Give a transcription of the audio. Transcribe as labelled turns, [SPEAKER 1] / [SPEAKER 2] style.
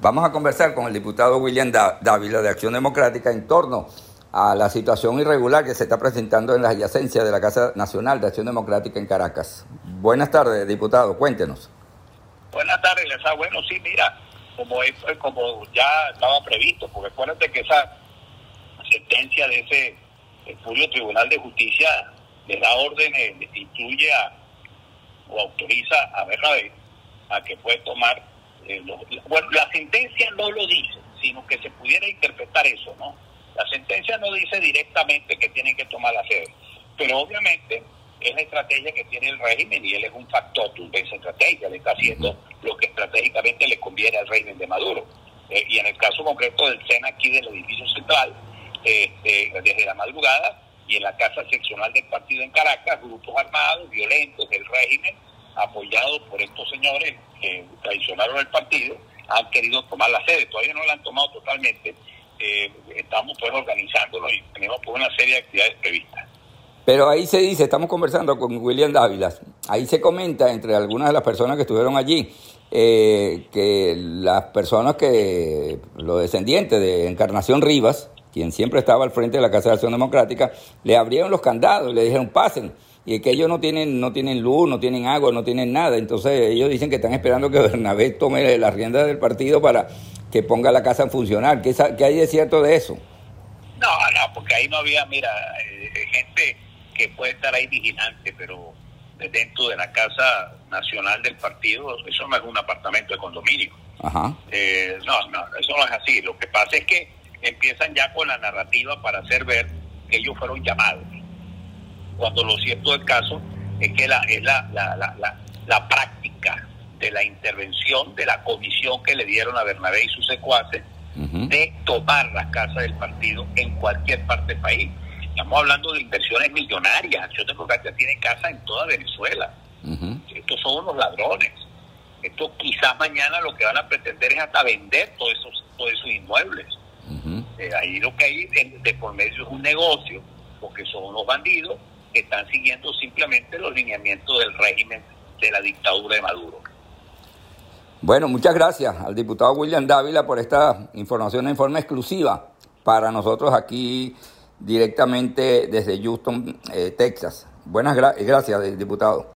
[SPEAKER 1] Vamos a conversar con el diputado William Dávila de Acción Democrática en torno a la situación irregular que se está presentando en la adyacencia de la Casa Nacional de Acción Democrática en Caracas. Buenas tardes, diputado, cuéntenos.
[SPEAKER 2] Buenas tardes, Lesa. Bueno, sí, mira, como, como ya estaba previsto, porque acuérdate que esa sentencia de ese Furio Tribunal de Justicia le da órdenes, incluye a, o autoriza a Bernabé a que puede tomar eh, bueno, la sentencia no lo dice, sino que se pudiera interpretar eso, ¿no? La sentencia no dice directamente que tienen que tomar la sede, pero obviamente es la estrategia que tiene el régimen y él es un factor de esa estrategia, le está haciendo lo que estratégicamente le conviene al régimen de Maduro. Eh, y en el caso concreto del SENA aquí del edificio central, este, desde la madrugada, y en la casa seccional del partido en Caracas, grupos armados, violentos del régimen, apoyados por estos señores traicionaron el partido, han querido tomar la sede. Todavía no la han tomado totalmente. Eh, estamos pues organizándolo y tenemos pues una serie de actividades previstas.
[SPEAKER 1] Pero ahí se dice, estamos conversando con William Dávila, ahí se comenta entre algunas de las personas que estuvieron allí, eh, que las personas que, los descendientes de Encarnación Rivas, quien siempre estaba al frente de la Casa de Acción Democrática, le abrieron los candados y le dijeron pasen y que ellos no tienen, no tienen luz, no tienen agua, no tienen nada. Entonces ellos dicen que están esperando que Bernabé tome la rienda del partido para que ponga la casa en funcionar. ¿Qué, qué hay de cierto de eso?
[SPEAKER 2] No, no, porque ahí no había, mira, eh, gente que puede estar ahí vigilante, pero dentro de la Casa Nacional del Partido, eso no es un apartamento de condominio. Ajá. Eh, no, no, eso no es así. Lo que pasa es que empiezan ya con la narrativa para hacer ver que ellos fueron llamados cuando lo cierto del caso es que la, es la, la, la, la, práctica de la intervención de la comisión que le dieron a Bernabé y sus secuaces de tomar las casas del partido en cualquier parte del país. Estamos hablando de inversiones millonarias. Acción Democrática tiene casa en toda Venezuela. Estos son unos ladrones. Esto quizás mañana lo que van a pretender es hasta vender todos esos, todos esos inmuebles. Eh, ahí lo que hay de por medio es un negocio, porque son unos bandidos están siguiendo simplemente los lineamientos del régimen de la dictadura de Maduro.
[SPEAKER 1] Bueno, muchas gracias al diputado William Dávila por esta información en forma exclusiva para nosotros aquí directamente desde Houston, eh, Texas. Buenas gracias, diputado.